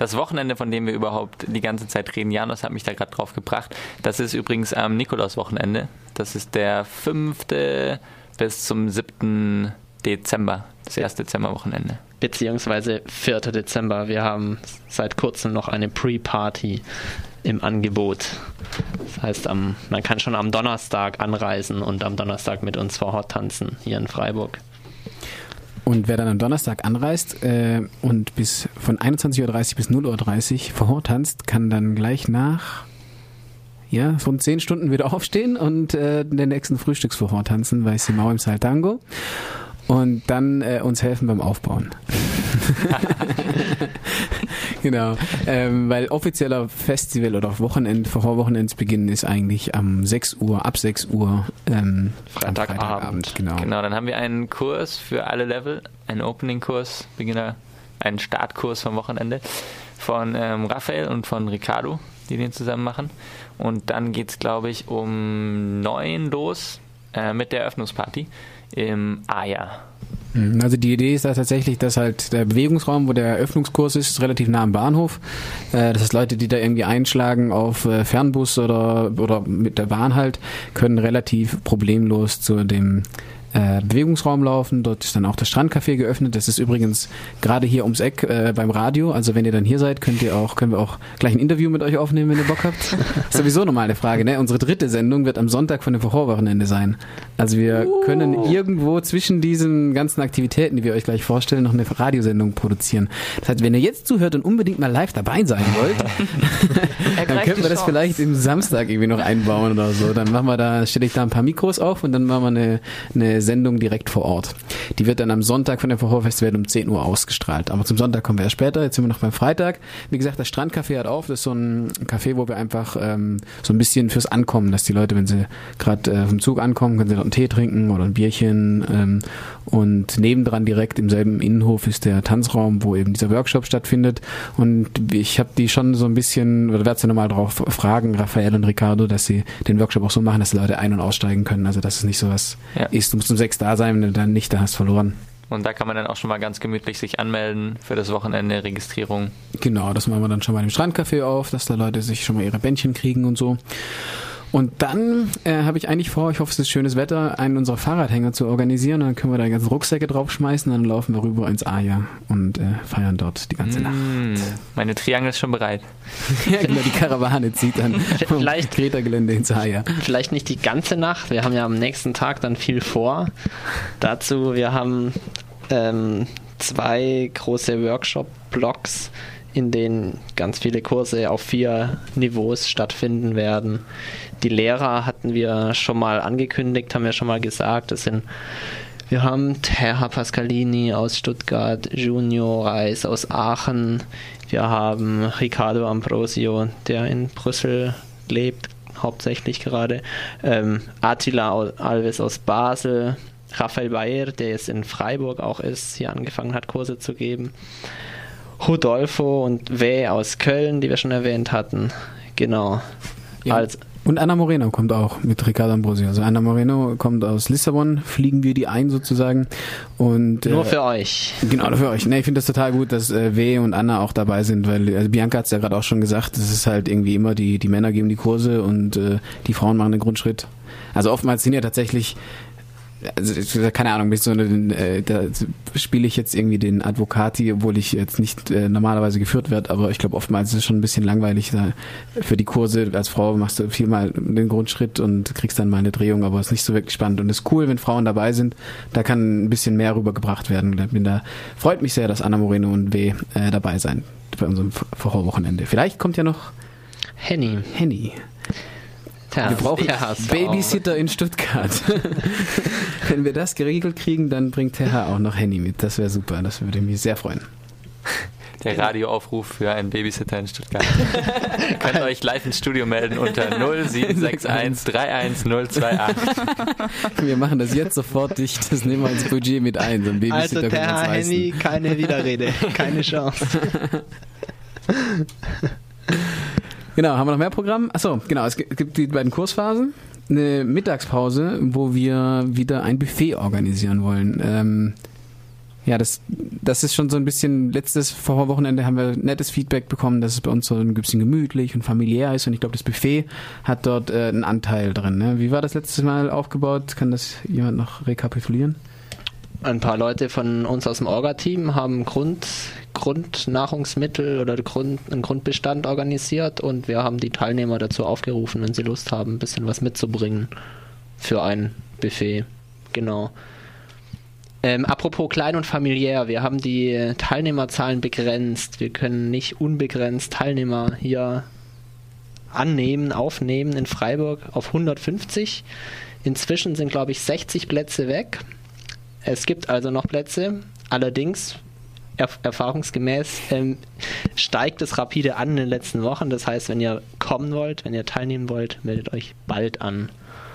das Wochenende, von dem wir überhaupt die ganze Zeit reden, Janos hat mich da gerade drauf gebracht. Das ist übrigens am Nikolaus-Wochenende. Das ist der 5. bis zum 7. Dezember, das erste Dezemberwochenende. Beziehungsweise 4. Dezember. Wir haben seit kurzem noch eine Pre-Party im Angebot. Das heißt, am, man kann schon am Donnerstag anreisen und am Donnerstag mit uns vor Ort tanzen hier in Freiburg. Und wer dann am Donnerstag anreist äh, und bis von 21.30 Uhr bis 0.30 Uhr vor Ort tanzt, kann dann gleich nach ja, von zehn Stunden wieder aufstehen und äh, den nächsten Frühstücksvorhort tanzen bei Simao im Saltango und dann äh, uns helfen beim Aufbauen. genau, ähm, weil offizieller Festival oder Wochenend, Vorwochenendsbeginn ist eigentlich am 6 Uhr, ab 6 Uhr ähm, Freitagabend. Freitagabend. Genau. genau, dann haben wir einen Kurs für alle Level, einen Opening-Kurs, Beginner, einen Startkurs vom Wochenende von ähm, Raphael und von Ricardo, die den zusammen machen. Und dann geht es, glaube ich, um 9 los äh, mit der Eröffnungsparty im Aja. Mhm, also die Idee ist da tatsächlich, dass halt der Bewegungsraum, wo der Eröffnungskurs ist, ist relativ nah am Bahnhof. Äh, das heißt, Leute, die da irgendwie einschlagen auf äh, Fernbus oder, oder mit der Bahn halt, können relativ problemlos zu dem äh, Bewegungsraum laufen. Dort ist dann auch das Strandcafé geöffnet. Das ist übrigens gerade hier ums Eck äh, beim Radio. Also wenn ihr dann hier seid, könnt ihr auch, können wir auch gleich ein Interview mit euch aufnehmen, wenn ihr Bock habt. Sowieso nochmal eine Frage, ne? Unsere dritte Sendung wird am Sonntag von dem Vorwochenende sein. Also wir uh. können irgendwo zwischen diesen ganzen Aktivitäten, die wir euch gleich vorstellen, noch eine Radiosendung produzieren. Das heißt, wenn ihr jetzt zuhört und unbedingt mal live dabei sein wollt, dann könnten wir das vielleicht im Samstag irgendwie noch einbauen oder so. Dann machen wir da, stelle ich da ein paar Mikros auf und dann machen wir eine, eine Sendung direkt vor Ort. Die wird dann am Sonntag von dem Vorfestival um 10 Uhr ausgestrahlt. Aber zum Sonntag kommen wir erst später. Jetzt sind wir noch beim Freitag. Wie gesagt, das Strandcafé hat auf. Das ist so ein Café, wo wir einfach ähm, so ein bisschen fürs Ankommen, dass die Leute, wenn sie gerade äh, vom Zug ankommen, können sie dort einen Tee trinken oder ein Bierchen. Ähm, und nebendran direkt im selben Innenhof ist der Tanzraum, wo eben dieser Workshop stattfindet. Und ich habe die schon so ein bisschen, oder werde sie nochmal drauf fragen, Raphael und Ricardo, dass sie den Workshop auch so machen, dass die Leute ein- und aussteigen können. Also dass es nicht so was ja. ist. Du musst um sechs da sein, wenn du dann nicht da hast, verloren. Und da kann man dann auch schon mal ganz gemütlich sich anmelden für das Wochenende, Registrierung. Genau, das machen wir dann schon mal im Strandcafé auf, dass da Leute sich schon mal ihre Bändchen kriegen und so. Und dann äh, habe ich eigentlich vor, ich hoffe, es ist schönes Wetter, einen unserer Fahrradhänger zu organisieren. dann können wir da ganze Rucksäcke draufschmeißen, dann laufen wir rüber ins Aja und äh, feiern dort die ganze mmh, Nacht. Meine Triangel ist schon bereit. ja, genau, die Karawane zieht dann vielleicht Greta-Gelände ins Aja. Vielleicht nicht die ganze Nacht, wir haben ja am nächsten Tag dann viel vor. Dazu, wir haben ähm, zwei große Workshop-Blocks in denen ganz viele Kurse auf vier Niveaus stattfinden werden. Die Lehrer hatten wir schon mal angekündigt, haben wir schon mal gesagt. Das sind wir haben Terra Pascalini aus Stuttgart, Junior Reis aus Aachen. Wir haben Ricardo Ambrosio, der in Brüssel lebt, hauptsächlich gerade. Ähm, Attila Alves aus Basel. Raphael Bayer, der jetzt in Freiburg auch ist, hier angefangen hat, Kurse zu geben. Rodolfo und W aus Köln, die wir schon erwähnt hatten. Genau. Ja. Als und Anna Moreno kommt auch mit Ricardo Ambrosio. Also Anna Moreno kommt aus Lissabon, fliegen wir die ein sozusagen. Und, nur äh, für euch. Genau, nur für euch. Nee, ich finde das total gut, dass äh, W und Anna auch dabei sind, weil also Bianca hat es ja gerade auch schon gesagt, es ist halt irgendwie immer die, die Männer geben die Kurse und äh, die Frauen machen den Grundschritt. Also oftmals sind ja tatsächlich also keine Ahnung, so eine, äh, da spiele ich jetzt irgendwie den Advokati, obwohl ich jetzt nicht äh, normalerweise geführt werde, aber ich glaube oftmals ist es schon ein bisschen langweilig da für die Kurse. Als Frau machst du viermal den Grundschritt und kriegst dann mal eine Drehung, aber es ist nicht so wirklich spannend. Und es ist cool, wenn Frauen dabei sind. Da kann ein bisschen mehr rübergebracht werden. Bin da freut mich sehr, dass Anna Moreno und W äh, dabei sein bei unserem Vorwochenende. Vielleicht kommt ja noch Henny. Henny. Wir brauchen Babysitter in Stuttgart. Wenn wir das geregelt kriegen, dann bringt Herr auch noch Handy mit. Das wäre super. Das würde mich sehr freuen. Der Radioaufruf für einen Babysitter in Stuttgart. Könnt euch live ins Studio melden unter 0761 31028. Wir machen das jetzt sofort dicht. Das nehmen wir ins Budget mit ein. So ein Babysitter also der Herr Henny, keine Widerrede. Keine Chance. Genau, haben wir noch mehr Programm? Achso, genau, es gibt die beiden Kursphasen. Eine Mittagspause, wo wir wieder ein Buffet organisieren wollen. Ähm, Ja, das, das ist schon so ein bisschen, letztes Wochenende haben wir nettes Feedback bekommen, dass es bei uns so ein bisschen gemütlich und familiär ist und ich glaube, das Buffet hat dort äh, einen Anteil drin. Ne? Wie war das letztes Mal aufgebaut? Kann das jemand noch rekapitulieren? Ein paar Leute von uns aus dem Orga-Team haben Grund, Grundnahrungsmittel oder Grund, einen Grundbestand organisiert und wir haben die Teilnehmer dazu aufgerufen, wenn sie Lust haben, ein bisschen was mitzubringen für ein Buffet. Genau. Ähm, apropos klein und familiär, wir haben die Teilnehmerzahlen begrenzt. Wir können nicht unbegrenzt Teilnehmer hier annehmen, aufnehmen in Freiburg auf 150. Inzwischen sind, glaube ich, 60 Plätze weg. Es gibt also noch Plätze. Allerdings, er erfahrungsgemäß, ähm, steigt es rapide an in den letzten Wochen. Das heißt, wenn ihr kommen wollt, wenn ihr teilnehmen wollt, meldet euch bald an.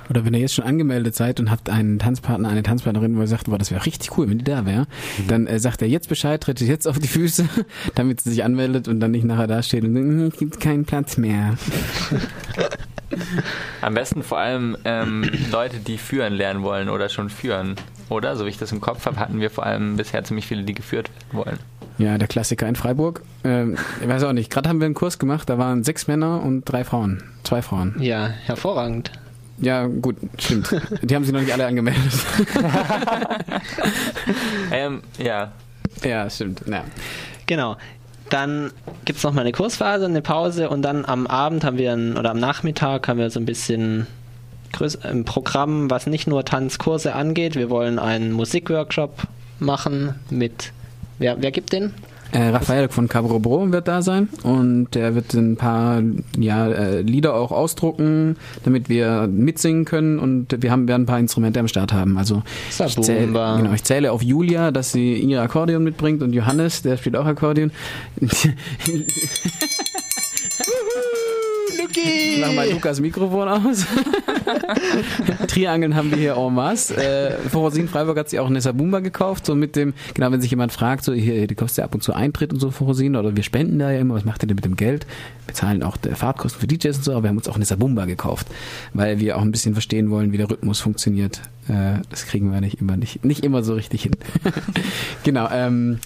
Oder wenn ihr jetzt schon angemeldet seid und habt einen Tanzpartner, eine Tanzpartnerin, wo ihr sagt, boah, das wäre richtig cool, wenn die da wäre, mhm. dann äh, sagt er jetzt Bescheid, tritt jetzt auf die Füße, damit sie sich anmeldet und dann nicht nachher dasteht und sagt, es gibt keinen Platz mehr. Am besten vor allem ähm, Leute, die führen lernen wollen oder schon führen, oder? So wie ich das im Kopf habe, hatten wir vor allem bisher ziemlich viele, die geführt wollen. Ja, der Klassiker in Freiburg. Ähm, ich weiß auch nicht. Gerade haben wir einen Kurs gemacht, da waren sechs Männer und drei Frauen. Zwei Frauen. Ja, hervorragend. Ja, gut, stimmt. Die haben sich noch nicht alle angemeldet. ähm, ja. Ja, stimmt. Ja. Genau. Dann gibt es nochmal eine Kursphase, eine Pause und dann am Abend haben wir ein, oder am Nachmittag haben wir so ein bisschen Programm, was nicht nur Tanzkurse angeht. Wir wollen einen Musikworkshop machen mit. Wer, wer gibt den? Äh, Raphael von Cabrobro wird da sein und der wird ein paar ja, äh, Lieder auch ausdrucken, damit wir mitsingen können und wir haben, werden ein paar Instrumente am Start haben. Also ich zähle, genau, ich zähle auf Julia, dass sie ihr Akkordeon mitbringt und Johannes, der spielt auch Akkordeon. Luki! Mach mal Lukas Mikrofon aus. Triangeln haben wir hier en masse. Äh, Forosin Freiburg hat sich auch eine Sabumba gekauft, so mit dem, genau, wenn sich jemand fragt, so hier, die kostet ja ab und zu Eintritt und so Forosin, oder wir spenden da ja immer, was macht ihr denn mit dem Geld? Wir zahlen auch Fahrtkosten für DJs und so, aber wir haben uns auch eine Sabumba gekauft, weil wir auch ein bisschen verstehen wollen, wie der Rhythmus funktioniert. Äh, das kriegen wir nicht immer, nicht, nicht immer so richtig hin. genau, ähm,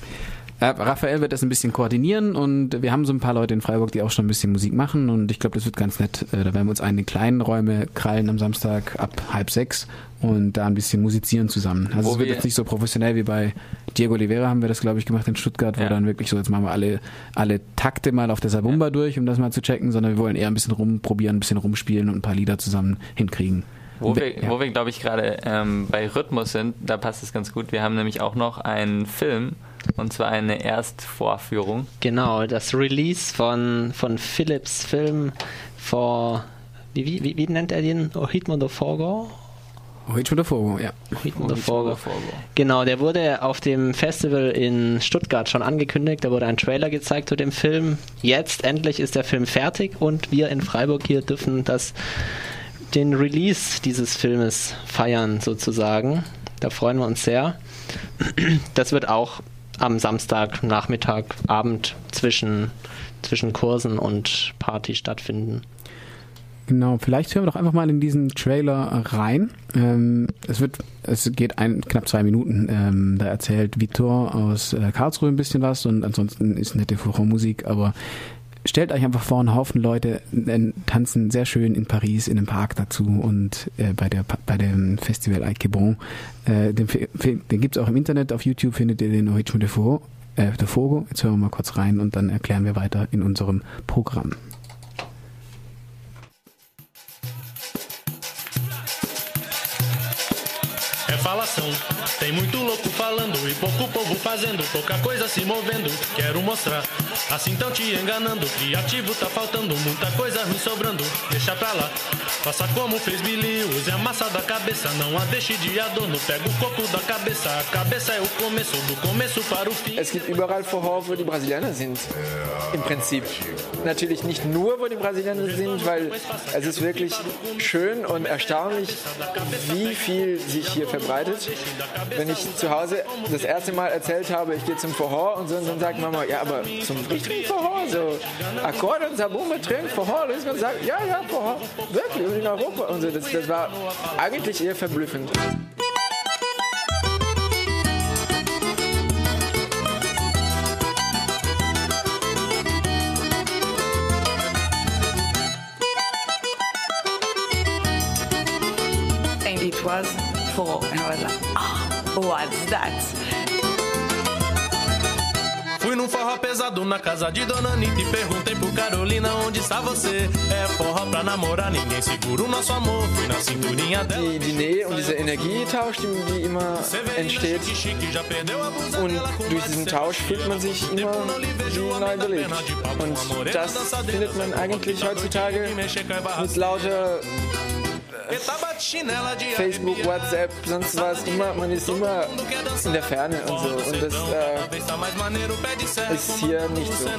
ja, Raphael wird das ein bisschen koordinieren und wir haben so ein paar Leute in Freiburg, die auch schon ein bisschen Musik machen und ich glaube, das wird ganz nett. Äh, da werden wir uns einen kleinen Räume krallen am Samstag ab halb sechs und da ein bisschen musizieren zusammen. Also wo es wird jetzt nicht so professionell wie bei Diego Oliveira haben wir das, glaube ich, gemacht in Stuttgart, wo ja. dann wirklich so, jetzt machen wir alle, alle Takte mal auf der Sabumba ja. durch, um das mal zu checken, sondern wir wollen eher ein bisschen rumprobieren, ein bisschen rumspielen und ein paar Lieder zusammen hinkriegen. Wo wir, ja. wir glaube ich, gerade ähm, bei Rhythmus sind, da passt es ganz gut. Wir haben nämlich auch noch einen Film, und zwar eine Erstvorführung. Genau, das Release von, von Philips Film vor, wie, wie, wie nennt er den? Ohitmo do Fogo? Ohitmo do Fogo, ja. Ohitmo do Fogo. Genau, der wurde auf dem Festival in Stuttgart schon angekündigt. Da wurde ein Trailer gezeigt zu dem Film. Jetzt endlich ist der Film fertig und wir in Freiburg hier dürfen das, den Release dieses Filmes feiern sozusagen. Da freuen wir uns sehr. Das wird auch am Samstag, Nachmittag, Abend zwischen, zwischen Kursen und Party stattfinden. Genau, vielleicht hören wir doch einfach mal in diesen Trailer rein. Ähm, es wird, es geht ein, knapp zwei Minuten. Ähm, da erzählt Vitor aus äh, Karlsruhe ein bisschen was und ansonsten ist nette Musik, aber stellt euch einfach vor, ein Haufen Leute äh, tanzen sehr schön in Paris in einem Park dazu und äh, bei, der, bei dem Festival Aikebon. Äh, den den gibt es auch im Internet, auf YouTube findet ihr den Origine de Fogo. Äh, de Fogo. Jetzt hören wir mal kurz rein und dann erklären wir weiter in unserem Programm. É falação. Tem muito louco falando e pouco povo fazendo, pouca coisa se movendo. Quero mostrar, assim tão te enganando. Criativo tá faltando, muita coisa ruim sobrando. Deixa pra lá, faça como fez Billy, use a massa da cabeça, não a deixe de adorno. Pega o coco da cabeça, a cabeça é o começo, do começo para o fim. Es gibt überall Vorhor, wo die Brasilianer sind. Im Prinzip. Natürlich nicht nur, wo die Brasilianer sind, weil es ist wirklich schön und erstaunlich, wie viel sich hier verbreitet. Wenn ich zu Hause das erste Mal erzählt habe, ich gehe zum Vorhor und so, und dann sagt Mama, ja, aber zum ich trinke Forró so. Akkorde und Zabumba trinken Forró. Luismann sagt, ja, ja, vor Hause. Wirklich, in Europa und so. Das, das war eigentlich eher verblüffend. And it was for, and I was like, oh, what's that? Fui num forró pesado na casa de Dona Anitta e perguntei pro Carolina onde está você. É forró pra namorar, ninguém segura o nosso amor. Fui na cinturinha dela. Die, die Nähe und dieser Energietausch, die, immer entsteht. Und durch diesen Tausch fühlt man sich immer wie neu belebt. Und das findet man eigentlich heutzutage mit lauter Facebook, WhatsApp, sonst was, immer, man ist immer in der Ferne und so. Und das äh, ist hier nicht so.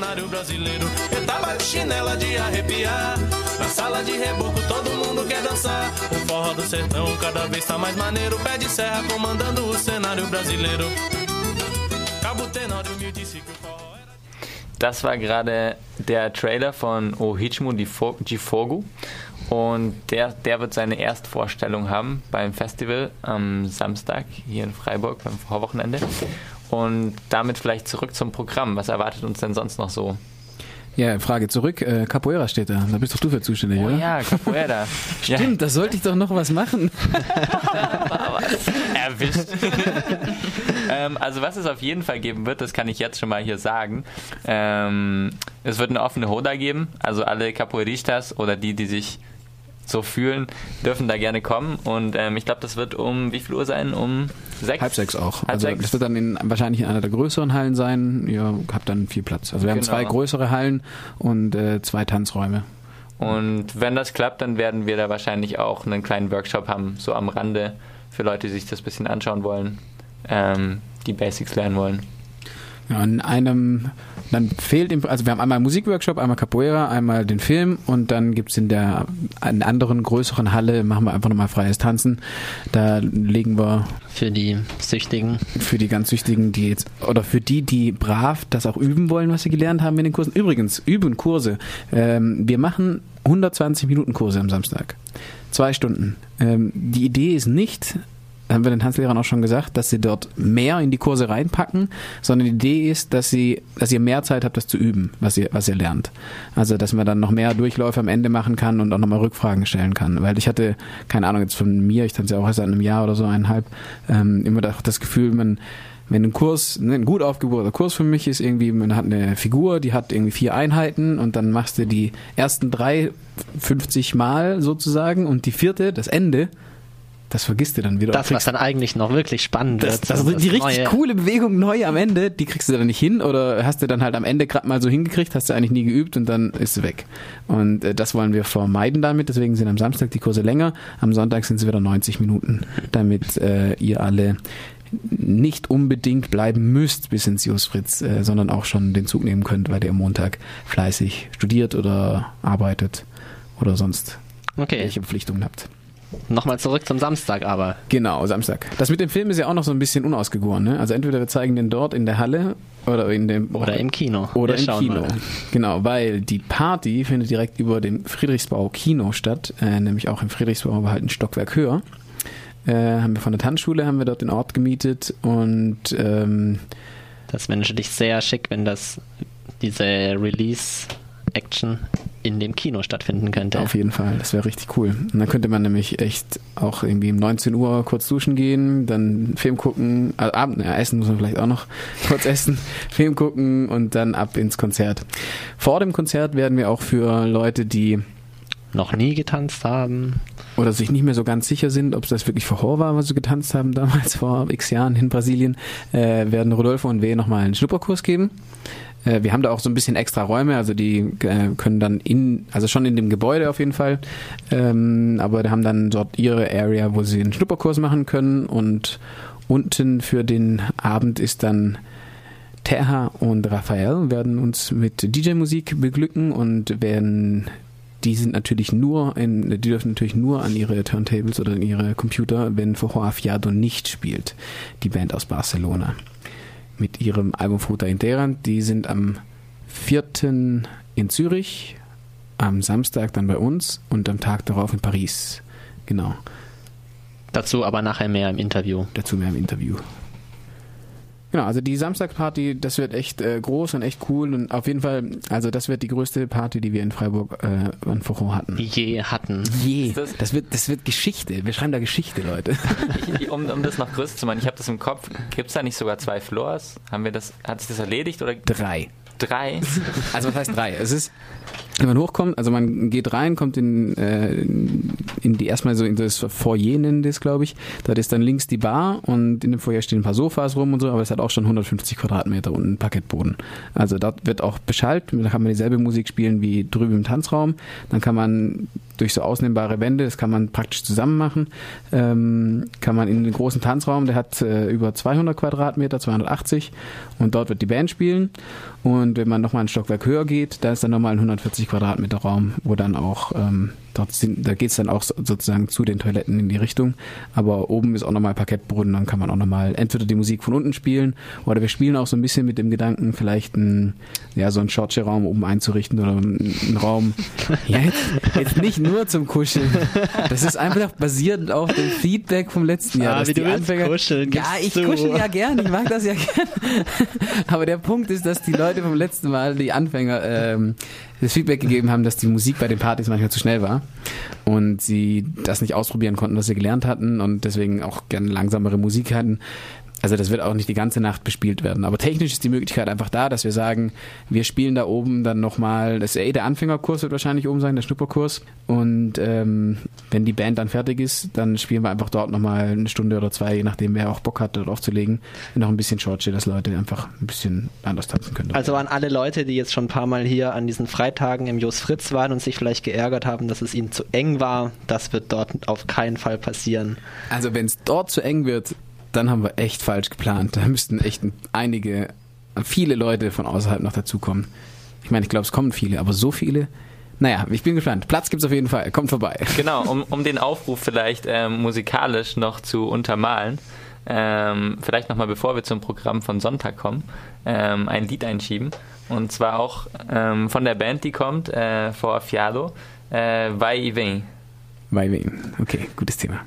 Na sala de reboco todo mundo quer dançar. O forró do sertão cada vez tá mais maneiro. Pé de serra comandando o cenário brasileiro. Cabo Tenório me disse que o forró era. Das war gerade der Trailer von O Ritmo de Fogo. Und der, der wird seine Erstvorstellung haben beim Festival am Samstag hier in Freiburg beim Vorwochenende. Und damit vielleicht zurück zum Programm. Was erwartet uns denn sonst noch so? Ja, Frage zurück. Äh, Capoeira steht da. Da bist doch du für zuständig, oh, oder? Ja, Capoeira. Stimmt, ja. da sollte ich doch noch was machen. Erwischt. ähm, also was es auf jeden Fall geben wird, das kann ich jetzt schon mal hier sagen. Ähm, es wird eine offene Hoda geben. Also alle Capoeiristas oder die, die sich so fühlen, dürfen da gerne kommen. Und ähm, ich glaube, das wird um wie viel Uhr sein? Um sechs? Halb sechs auch. Halb also sechs. das wird dann in, wahrscheinlich in einer der größeren Hallen sein. Ihr habt dann viel Platz. Also wir genau. haben zwei größere Hallen und äh, zwei Tanzräume. Und wenn das klappt, dann werden wir da wahrscheinlich auch einen kleinen Workshop haben, so am Rande, für Leute, die sich das ein bisschen anschauen wollen, ähm, die Basics lernen wollen. In einem, dann fehlt, im, also wir haben einmal einen Musikworkshop, einmal Capoeira, einmal den Film und dann gibt es in der in anderen größeren Halle, machen wir einfach nochmal freies Tanzen. Da legen wir. Für die Süchtigen. Für die ganz Süchtigen, die jetzt, oder für die, die brav das auch üben wollen, was sie gelernt haben in den Kursen. Übrigens, üben Kurse. Ähm, wir machen 120 Minuten Kurse am Samstag. Zwei Stunden. Ähm, die Idee ist nicht, haben wir den Tanzlehrern auch schon gesagt, dass sie dort mehr in die Kurse reinpacken, sondern die Idee ist, dass sie, dass ihr mehr Zeit habt, das zu üben, was ihr, was ihr lernt. Also, dass man dann noch mehr Durchläufe am Ende machen kann und auch nochmal Rückfragen stellen kann. Weil ich hatte, keine Ahnung, jetzt von mir, ich tanze ja auch erst seit einem Jahr oder so, eineinhalb, ähm, immer das Gefühl, man, wenn ein Kurs, ne, ein gut aufgebauten Kurs für mich ist irgendwie, man hat eine Figur, die hat irgendwie vier Einheiten und dann machst du die ersten drei 50 Mal sozusagen und die vierte, das Ende, das vergisst du dann wieder. Das, was dann eigentlich noch wirklich spannend das, wird. Das, das die richtig neue. coole Bewegung neu am Ende, die kriegst du dann nicht hin oder hast du dann halt am Ende gerade mal so hingekriegt, hast du eigentlich nie geübt und dann ist sie weg. Und äh, das wollen wir vermeiden damit, deswegen sind am Samstag die Kurse länger, am Sonntag sind sie wieder 90 Minuten, damit äh, ihr alle nicht unbedingt bleiben müsst bis ins Jus Fritz, äh, sondern auch schon den Zug nehmen könnt, weil ihr am Montag fleißig studiert oder arbeitet oder sonst okay. welche Verpflichtungen habt. Nochmal zurück zum Samstag aber. Genau, Samstag. Das mit dem Film ist ja auch noch so ein bisschen unausgegoren. Ne? Also entweder wir zeigen den dort in der Halle oder in dem oder im Kino. Oder wir im Kino. Mal. Genau, weil die Party findet direkt über dem Friedrichsbau Kino statt, äh, nämlich auch im Friedrichsbau, aber halt ein Stockwerk höher. Äh, haben wir von der Tanzschule haben wir dort den Ort gemietet und ähm, das wäre natürlich sehr schick, wenn das diese Release Action in dem Kino stattfinden könnte. Auf jeden Fall, das wäre richtig cool. Und dann könnte man nämlich echt auch irgendwie um 19 Uhr kurz duschen gehen, dann Film gucken, also Abend, ja, essen muss man vielleicht auch noch kurz essen, Film gucken und dann ab ins Konzert. Vor dem Konzert werden wir auch für Leute, die noch nie getanzt haben. Oder sich nicht mehr so ganz sicher sind, ob das wirklich vor Horror war, was sie getanzt haben damals vor x Jahren in Brasilien, äh, werden Rodolfo und W nochmal einen Schnupperkurs geben. Äh, wir haben da auch so ein bisschen extra Räume, also die äh, können dann in, also schon in dem Gebäude auf jeden Fall, ähm, aber die haben dann dort ihre Area, wo sie einen Schnupperkurs machen können. Und unten für den Abend ist dann Terha und Raphael werden uns mit DJ-Musik beglücken. Und werden die sind natürlich nur in, die dürfen natürlich nur an ihre Turntables oder an ihre Computer, wenn Fojo Afiado nicht spielt, die Band aus Barcelona mit ihrem Album Fruta Interan. Die sind am 4. in Zürich, am Samstag dann bei uns und am Tag darauf in Paris. Genau. Dazu aber nachher mehr im Interview. Dazu mehr im Interview. Genau, also die Samstagsparty, das wird echt äh, groß und echt cool und auf jeden Fall, also das wird die größte Party, die wir in Freiburg äh, an Forum hatten. Je hatten. Je. Das, das, wird, das wird Geschichte. Wir schreiben da Geschichte, Leute. um, um das noch größer zu machen, ich habe das im Kopf. Gibt es da nicht sogar zwei Floors? Haben wir das, hat sich das erledigt oder? Drei. Drei? Also was heißt drei? Es ist, wenn man hochkommt, also man geht rein, kommt in, äh, in die erstmal so in das Foyer nennen das, glaube ich. Dort ist dann links die Bar und in dem Foyer stehen ein paar Sofas rum und so, aber es hat auch schon 150 Quadratmeter und einen Parkettboden. Also dort wird auch Beschallt, da kann man dieselbe Musik spielen wie drüben im Tanzraum. Dann kann man durch so ausnehmbare Wände, das kann man praktisch zusammen machen, ähm, kann man in den großen Tanzraum, der hat äh, über 200 Quadratmeter, 280 und dort wird die Band spielen und wenn man nochmal ein Stockwerk höher geht, da ist dann nochmal ein 140 Quadratmeter Raum, wo dann auch ähm, Dort sind, da geht es dann auch sozusagen zu den Toiletten in die Richtung. Aber oben ist auch nochmal Parkettboden, dann kann man auch nochmal entweder die Musik von unten spielen oder wir spielen auch so ein bisschen mit dem Gedanken, vielleicht ein, ja, so einen Shortsche-Raum oben einzurichten oder einen Raum. Ja, jetzt, jetzt, nicht nur zum Kuscheln. Das ist einfach basierend auf dem Feedback vom letzten Jahr. Ah, wie du Anfänger, kuscheln. Ja, ich du. kuschel ja gern, ich mag das ja gern. Aber der Punkt ist, dass die Leute vom letzten Mal, die Anfänger, ähm, das Feedback gegeben haben, dass die Musik bei den Partys manchmal zu schnell war und sie das nicht ausprobieren konnten, was sie gelernt hatten und deswegen auch gerne langsamere Musik hatten. Also das wird auch nicht die ganze Nacht bespielt werden. Aber technisch ist die Möglichkeit einfach da, dass wir sagen, wir spielen da oben dann nochmal, das ist eh der Anfängerkurs wird wahrscheinlich oben sein, der Schnupperkurs. Und ähm, wenn die Band dann fertig ist, dann spielen wir einfach dort nochmal eine Stunde oder zwei, je nachdem wer auch Bock hat, dort aufzulegen. Noch ein bisschen Shortshit, dass Leute einfach ein bisschen anders tanzen können. Also an alle Leute, die jetzt schon ein paar Mal hier an diesen Freitagen im Jos Fritz waren und sich vielleicht geärgert haben, dass es ihnen zu eng war, das wird dort auf keinen Fall passieren. Also wenn es dort zu eng wird, dann haben wir echt falsch geplant. Da müssten echt einige, viele Leute von außerhalb noch dazukommen. Ich meine, ich glaube, es kommen viele, aber so viele. Naja, ich bin gespannt. Platz gibt es auf jeden Fall. Kommt vorbei. Genau, um, um den Aufruf vielleicht ähm, musikalisch noch zu untermalen. Ähm, vielleicht nochmal, bevor wir zum Programm von Sonntag kommen, ähm, ein Lied einschieben. Und zwar auch ähm, von der Band, die kommt, äh, vor Fialo, äh, Vai e Vem. Vai e Vem. Okay, gutes Thema.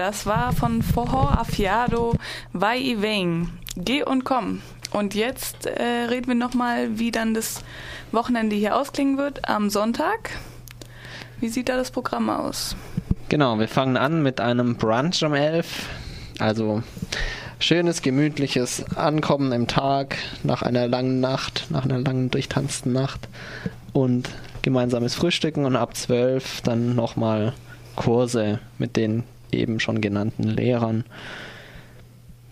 Das war von Forró Afiado Vai e Vem. Geh und komm. Und jetzt äh, reden wir nochmal, wie dann das Wochenende hier ausklingen wird am Sonntag. Wie sieht da das Programm aus? Genau, wir fangen an mit einem Brunch um 11. Also schönes, gemütliches Ankommen im Tag nach einer langen Nacht, nach einer langen durchtanzten Nacht und gemeinsames Frühstücken und ab 12 dann nochmal Kurse mit den eben schon genannten Lehrern.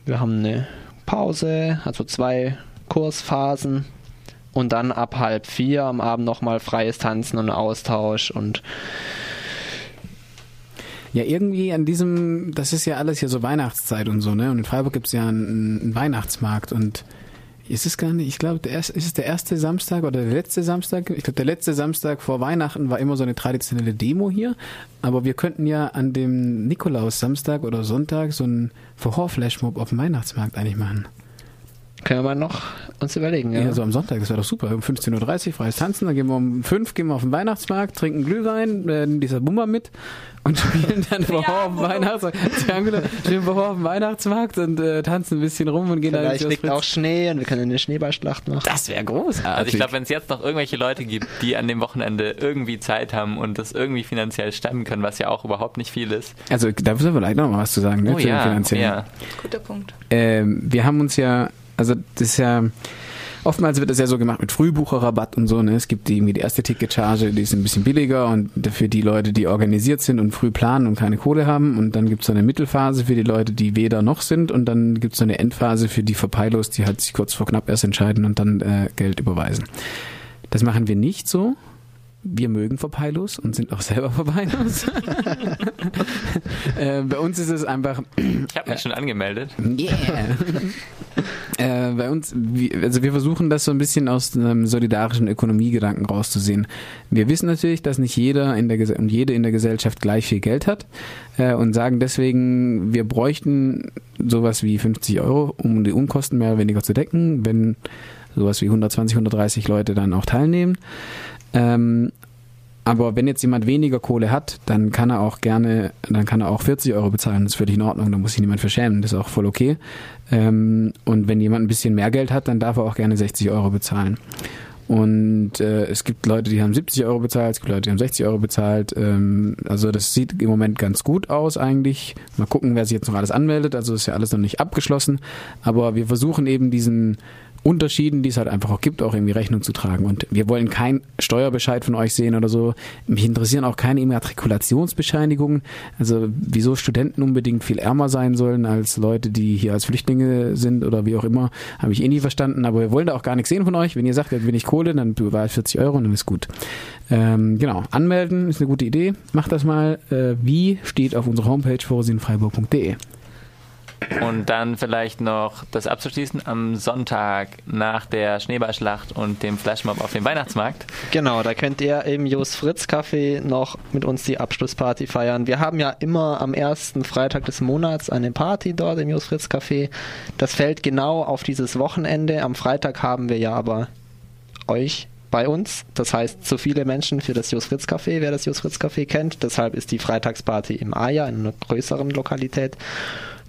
Wir haben eine Pause, also zwei Kursphasen und dann ab halb vier am Abend nochmal freies Tanzen und Austausch und Ja, irgendwie an diesem, das ist ja alles hier so Weihnachtszeit und so, ne? Und in Freiburg gibt's ja einen, einen Weihnachtsmarkt und ist es gar nicht, ich glaube, der erste, ist es der erste Samstag oder der letzte Samstag? Ich glaube, der letzte Samstag vor Weihnachten war immer so eine traditionelle Demo hier. Aber wir könnten ja an dem Nikolaus-Samstag oder Sonntag so einen Vorhor-Flashmob auf dem Weihnachtsmarkt eigentlich machen. können wir noch uns überlegen. Ja, Ja, so am Sonntag, das wäre doch super. Um 15.30 Uhr freies Tanzen, dann gehen wir um 5 gehen wir auf den Weihnachtsmarkt, trinken Glühwein, äh, nehmen dieser Bummer mit und spielen dann Vorhor auf dem Weihnachtsmarkt. Spielen Vorhor auf dem Weihnachtsmarkt und äh, tanzen ein bisschen rum und gehen dann Vielleicht liegt auch Schnee und wir können eine Schneeballschlacht machen. Das wäre großartig. Also ich glaube, wenn es jetzt noch irgendwelche Leute gibt, die an dem Wochenende irgendwie Zeit haben und das irgendwie finanziell stemmen können, was ja auch überhaupt nicht viel ist. Also da müssen wir vielleicht noch mal was zu sagen, ne? Oh zu ja, finanziellen. ja. Guter Punkt. ähm, wir haben uns ja, also das ist ja, oftmals wird das ja so gemacht mit Frühbucherrabatt und so, ne? Es gibt irgendwie die erste Ticketcharge, die ist ein bisschen billiger und für die Leute, die organisiert sind und früh planen und keine Kohle haben und dann gibt's so eine Mittelphase für die Leute, die weder noch sind und dann gibt's so eine Endphase für die Verpeilos, die halt sich kurz vor knapp erst entscheiden und dann äh, Geld überweisen. Das machen wir nicht so. Wir mögen Verpeilos und sind auch selber Verpeilos. äh, bei uns ist es einfach, Ich habe mich schon angemeldet. Yeah. äh, bei uns, also wir versuchen das so ein bisschen aus einem solidarischen Ökonomiegedanken rauszusehen. Wir wissen natürlich, dass nicht jeder in der und jede in der Gesellschaft gleich viel Geld hat äh, und sagen deswegen, wir bräuchten sowas wie 50 Euro, um die Unkosten mehr oder weniger zu decken, wenn sowas wie 120, 130 Leute dann auch teilnehmen. Ähm, aber wenn jetzt jemand weniger Kohle hat, dann kann er auch gerne, dann kann er auch 40 Euro bezahlen. Das ist völlig in Ordnung. Da muss sich niemand verschämen. Das ist auch voll okay. Ähm, und wenn jemand ein bisschen mehr Geld hat, dann darf er auch gerne 60 Euro bezahlen. Und äh, es gibt Leute, die haben 70 Euro bezahlt, es gibt Leute, die haben 60 Euro bezahlt. Ähm, also das sieht im Moment ganz gut aus eigentlich. Mal gucken, wer sich jetzt noch alles anmeldet. Also ist ja alles noch nicht abgeschlossen. Aber wir versuchen eben diesen Unterschieden, die es halt einfach auch gibt, auch irgendwie Rechnung zu tragen. Und wir wollen keinen Steuerbescheid von euch sehen oder so. Mich interessieren auch keine Immatrikulationsbescheinigungen. Also wieso Studenten unbedingt viel ärmer sein sollen als Leute, die hier als Flüchtlinge sind oder wie auch immer, habe ich eh nie verstanden. Aber wir wollen da auch gar nichts sehen von euch. Wenn ihr sagt, ihr habt wenig Kohle, dann bewahrt 40 Euro und dann ist gut. Ähm, genau, anmelden ist eine gute Idee. Macht das mal. Äh, wie steht auf unserer Homepage vorsienfreiburg.de. Und dann vielleicht noch das abzuschließen am Sonntag nach der Schneeballschlacht und dem Flashmob auf dem Weihnachtsmarkt. Genau, da könnt ihr im Jos Fritz Café noch mit uns die Abschlussparty feiern. Wir haben ja immer am ersten Freitag des Monats eine Party dort im Jos Fritz Café. Das fällt genau auf dieses Wochenende. Am Freitag haben wir ja aber euch bei uns. Das heißt, zu viele Menschen für das Jos Fritz Café, wer das Jos Fritz Café kennt. Deshalb ist die Freitagsparty im Aja in einer größeren Lokalität.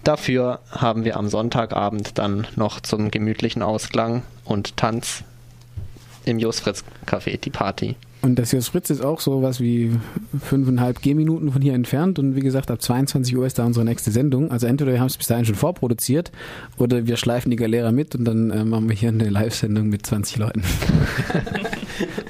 Dafür haben wir am Sonntagabend dann noch zum gemütlichen Ausklang und Tanz im Jos Fritz Café die Party. Und das Jos Fritz ist auch so was wie fünfeinhalb Gehminuten von hier entfernt. Und wie gesagt, ab 22 Uhr ist da unsere nächste Sendung. Also entweder wir haben es bis dahin schon vorproduziert oder wir schleifen die Galera mit und dann äh, machen wir hier eine Live-Sendung mit 20 Leuten.